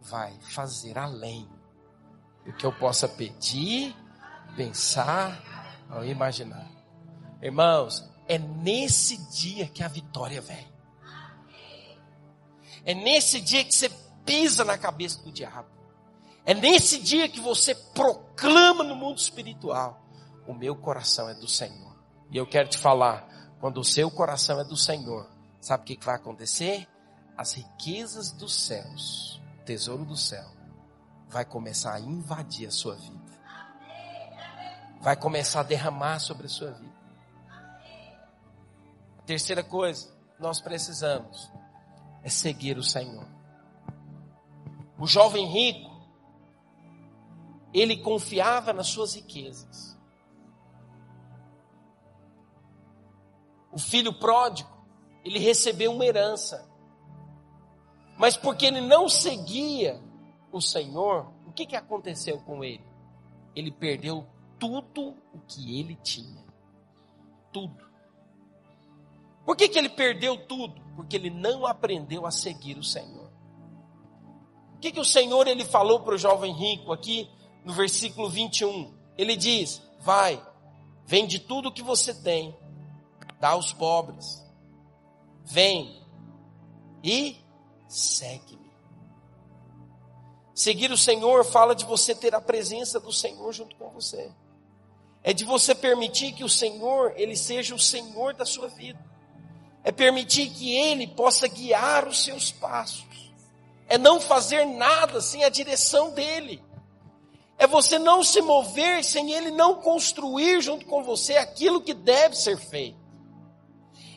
vai fazer além do que eu possa pedir, pensar ou imaginar. Irmãos, é nesse dia que a vitória vem. É nesse dia que você pisa na cabeça do diabo. É nesse dia que você proclama no mundo espiritual: o meu coração é do Senhor. E eu quero te falar: quando o seu coração é do Senhor, sabe o que vai acontecer? as riquezas dos céus, o tesouro do céu, vai começar a invadir a sua vida. Vai começar a derramar sobre a sua vida. A terceira coisa, nós precisamos é seguir o Senhor. O jovem rico, ele confiava nas suas riquezas. O filho pródigo, ele recebeu uma herança. Mas porque ele não seguia o Senhor, o que, que aconteceu com ele? Ele perdeu tudo o que ele tinha. Tudo. Por que, que ele perdeu tudo? Porque ele não aprendeu a seguir o Senhor. O que, que o Senhor ele falou para o jovem rico aqui no versículo 21? Ele diz: Vai, vende tudo o que você tem, dá aos pobres. Vem e segue-me. Seguir o Senhor fala de você ter a presença do Senhor junto com você. É de você permitir que o Senhor, ele seja o Senhor da sua vida. É permitir que ele possa guiar os seus passos. É não fazer nada sem a direção dele. É você não se mover sem ele não construir junto com você aquilo que deve ser feito.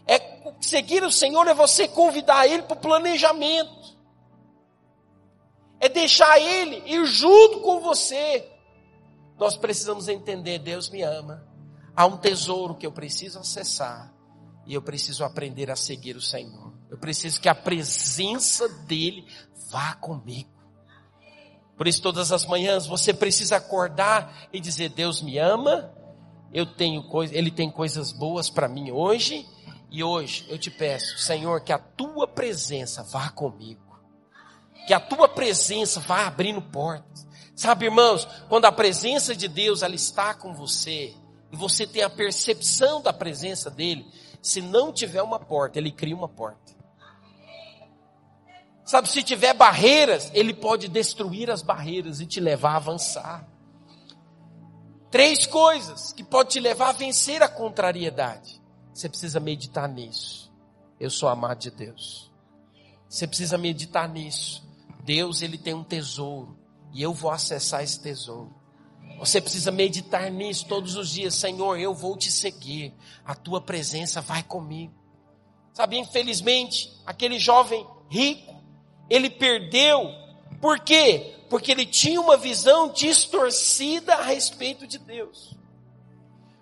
É seguir o Senhor é você convidar Ele para o planejamento. É deixar Ele ir junto com você. Nós precisamos entender, Deus me ama. Há um tesouro que eu preciso acessar. E eu preciso aprender a seguir o Senhor. Eu preciso que a presença dEle vá comigo. Por isso, todas as manhãs você precisa acordar e dizer: Deus me ama, eu tenho coisa, Ele tem coisas boas para mim hoje, e hoje eu te peço, Senhor, que a tua presença vá comigo. Que a tua presença vá abrindo portas. Sabe, irmãos, quando a presença de Deus ela está com você, e você tem a percepção da presença dele, se não tiver uma porta, ele cria uma porta. Sabe, se tiver barreiras, ele pode destruir as barreiras e te levar a avançar. Três coisas que pode te levar a vencer a contrariedade. Você precisa meditar nisso. Eu sou amado de Deus. Você precisa meditar nisso. Deus, ele tem um tesouro. E eu vou acessar esse tesouro. Você precisa meditar nisso todos os dias. Senhor, eu vou te seguir. A tua presença vai comigo. Sabe, infelizmente, aquele jovem rico, ele perdeu. Por quê? Porque ele tinha uma visão distorcida a respeito de Deus.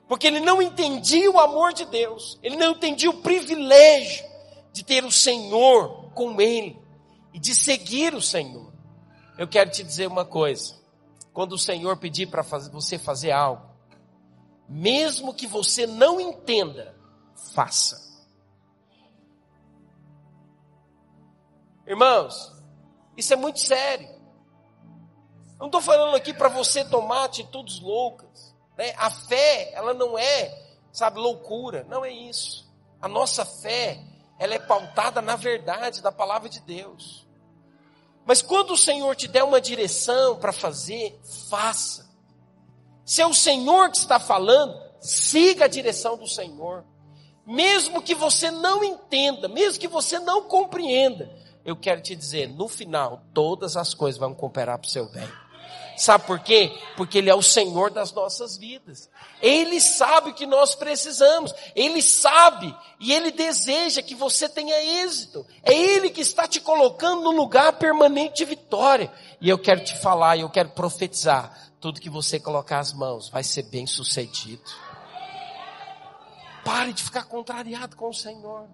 Porque ele não entendia o amor de Deus, ele não entendia o privilégio de ter o Senhor com ele e de seguir o Senhor. Eu quero te dizer uma coisa: quando o Senhor pedir para você fazer algo, mesmo que você não entenda, faça. Irmãos, isso é muito sério. Não estou falando aqui para você tomar atitudes loucas. Né? A fé, ela não é, sabe, loucura. Não é isso. A nossa fé, ela é pautada na verdade da palavra de Deus. Mas quando o Senhor te der uma direção para fazer, faça. Se é o Senhor que está falando, siga a direção do Senhor. Mesmo que você não entenda, mesmo que você não compreenda, eu quero te dizer, no final, todas as coisas vão cooperar para o seu bem. Sabe por quê? Porque Ele é o Senhor das nossas vidas. Ele sabe o que nós precisamos. Ele sabe e Ele deseja que você tenha êxito. É Ele que está te colocando no lugar permanente de vitória. E eu quero te falar, eu quero profetizar. Tudo que você colocar as mãos vai ser bem sucedido. Pare de ficar contrariado com o Senhor.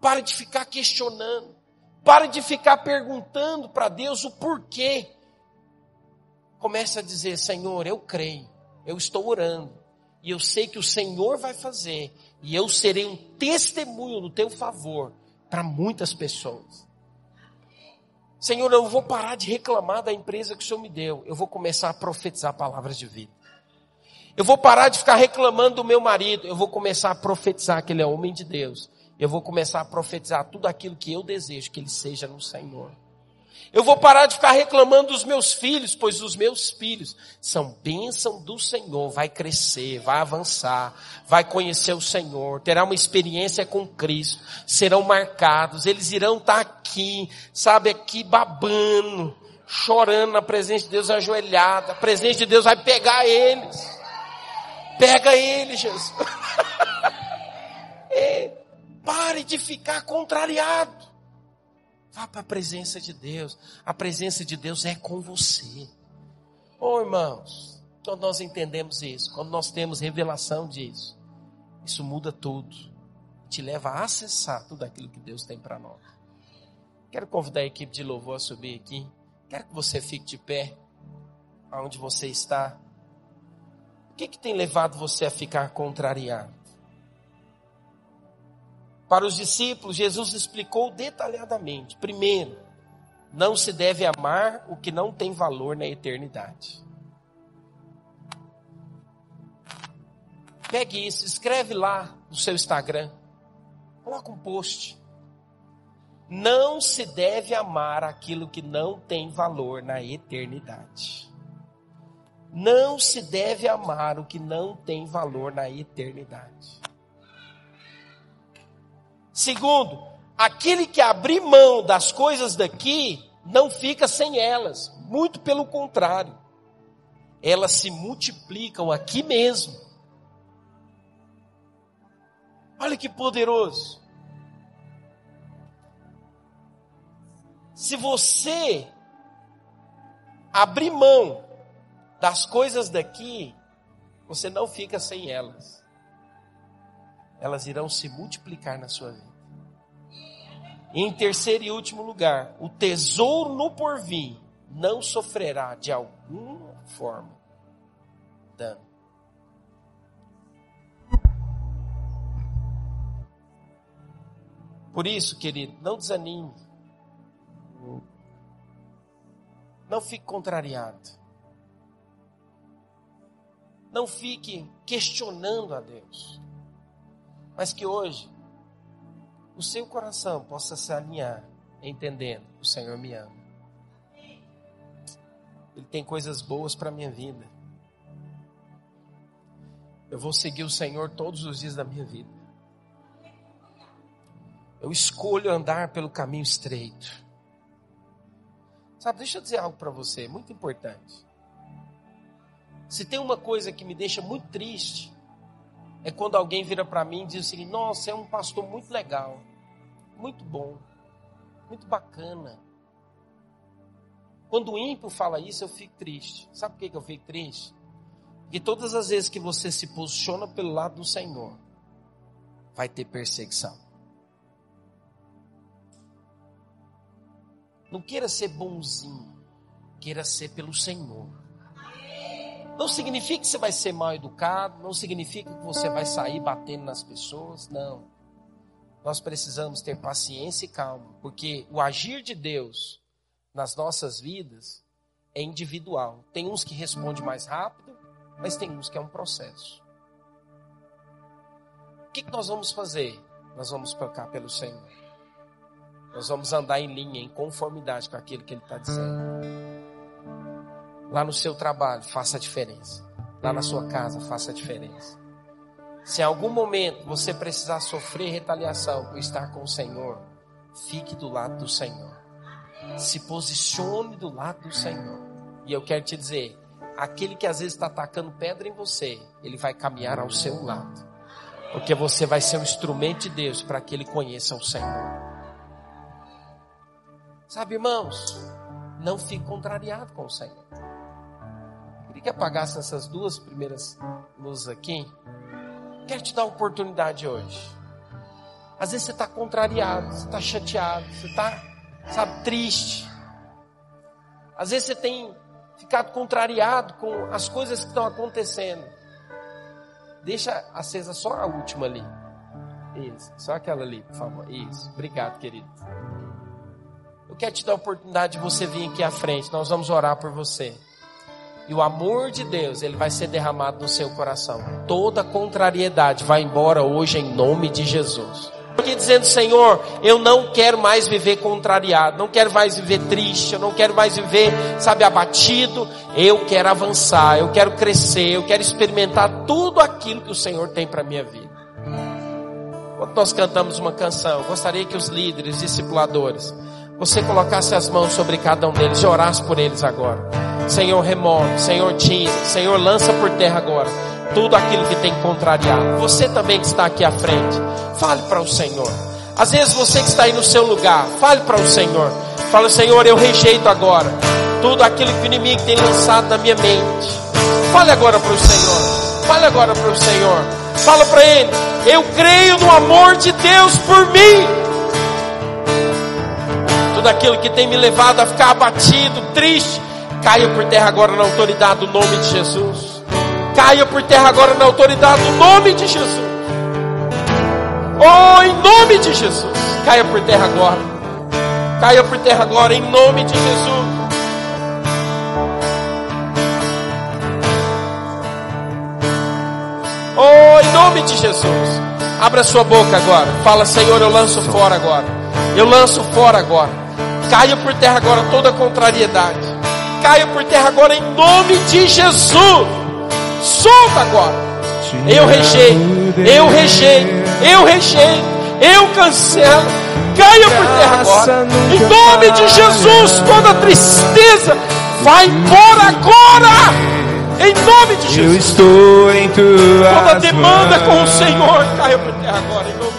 Pare de ficar questionando. Pare de ficar perguntando para Deus o porquê. Comece a dizer: Senhor, eu creio, eu estou orando, e eu sei que o Senhor vai fazer, e eu serei um testemunho no teu favor para muitas pessoas. Senhor, eu vou parar de reclamar da empresa que o Senhor me deu, eu vou começar a profetizar palavras de vida. Eu vou parar de ficar reclamando do meu marido, eu vou começar a profetizar que ele é homem de Deus. Eu vou começar a profetizar tudo aquilo que eu desejo que ele seja no Senhor. Eu vou parar de ficar reclamando dos meus filhos, pois os meus filhos são bênção do Senhor, vai crescer, vai avançar, vai conhecer o Senhor, terá uma experiência com Cristo, serão marcados, eles irão estar aqui, sabe, aqui babando, chorando na presença de Deus ajoelhada, a presença de Deus vai pegar eles. Pega eles, Jesus. Pare de ficar contrariado. Vá para a presença de Deus. A presença de Deus é com você. Oh, irmãos, quando nós entendemos isso, quando nós temos revelação disso, isso muda tudo. Te leva a acessar tudo aquilo que Deus tem para nós. Quero convidar a equipe de louvor a subir aqui. Quero que você fique de pé, aonde você está. O que, que tem levado você a ficar contrariado? Para os discípulos, Jesus explicou detalhadamente. Primeiro, não se deve amar o que não tem valor na eternidade. Pegue isso, escreve lá no seu Instagram. Coloca um post. Não se deve amar aquilo que não tem valor na eternidade. Não se deve amar o que não tem valor na eternidade. Segundo, aquele que abrir mão das coisas daqui não fica sem elas, muito pelo contrário, elas se multiplicam aqui mesmo. Olha que poderoso. Se você abrir mão das coisas daqui, você não fica sem elas elas irão se multiplicar na sua vida. E em terceiro e último lugar, o tesouro no porvir não sofrerá de alguma forma dano. Por isso, querido, não desanime. Não fique contrariado. Não fique questionando a Deus mas que hoje o seu coração possa se alinhar, entendendo: o Senhor me ama. Ele tem coisas boas para a minha vida. Eu vou seguir o Senhor todos os dias da minha vida. Eu escolho andar pelo caminho estreito. Sabe, deixa eu dizer algo para você, muito importante. Se tem uma coisa que me deixa muito triste, é quando alguém vira para mim e diz assim: Nossa, é um pastor muito legal, muito bom, muito bacana. Quando o ímpio fala isso, eu fico triste. Sabe por que eu fico triste? Porque todas as vezes que você se posiciona pelo lado do Senhor, vai ter perseguição. Não queira ser bonzinho, queira ser pelo Senhor. Não significa que você vai ser mal educado, não significa que você vai sair batendo nas pessoas, não. Nós precisamos ter paciência e calma, porque o agir de Deus nas nossas vidas é individual. Tem uns que respondem mais rápido, mas tem uns que é um processo. O que, nós vamos fazer? Nós vamos tocar pelo Senhor. Nós vamos andar em linha, em conformidade com aquilo que Ele está dizendo. Lá no seu trabalho, faça a diferença. Lá na sua casa, faça a diferença. Se em algum momento você precisar sofrer retaliação por estar com o Senhor, fique do lado do Senhor. Se posicione do lado do Senhor. E eu quero te dizer, aquele que às vezes está atacando pedra em você, ele vai caminhar ao seu lado. Porque você vai ser um instrumento de Deus para que ele conheça o Senhor. Sabe, irmãos, não fique contrariado com o Senhor. Queria que apagasse essas duas primeiras luzes aqui. Quero te dar uma oportunidade hoje. Às vezes você está contrariado, você está chateado, você está sabe, triste. Às vezes você tem ficado contrariado com as coisas que estão acontecendo. Deixa acesa só a última ali. Isso, só aquela ali, por favor. Isso, obrigado, querido. Eu quero te dar a oportunidade de você vir aqui à frente. Nós vamos orar por você. E o amor de Deus, ele vai ser derramado no seu coração. Toda contrariedade vai embora hoje em nome de Jesus. Porque dizendo, Senhor, eu não quero mais viver contrariado, não quero mais viver triste, eu não quero mais viver, sabe, abatido. Eu quero avançar, eu quero crescer, eu quero experimentar tudo aquilo que o Senhor tem para minha vida. Quando nós cantamos uma canção, gostaria que os líderes, discipuladores, você colocasse as mãos sobre cada um deles e orasse por eles agora. Senhor, remove, Senhor, tira, Senhor, lança por terra agora tudo aquilo que tem contrariado. Você também que está aqui à frente, fale para o Senhor. Às vezes você que está aí no seu lugar, fale para o Senhor. Fala, Senhor, eu rejeito agora tudo aquilo que o inimigo tem lançado na minha mente. Fale agora para o Senhor. Fale agora para o Senhor. Fala para Ele. Eu creio no amor de Deus por mim. Tudo aquilo que tem me levado a ficar abatido, triste, caia por terra agora na autoridade do nome de Jesus. Caia por terra agora na autoridade do nome de Jesus. Oh, em nome de Jesus. Caia por terra agora. Caia por terra agora em nome de Jesus. Oh, em nome de Jesus. Abra sua boca agora. Fala, Senhor, eu lanço fora agora. Eu lanço fora agora. Caia por terra agora toda contrariedade. Caia por terra agora em nome de Jesus. Solta agora. Eu rejeito, eu rejeito, eu rejeito, eu cancelo. Caia por terra agora. Em nome de Jesus, toda tristeza vai embora agora. Em nome de Jesus. Eu estou em tua Toda demanda com o Senhor caia por terra agora. Em nome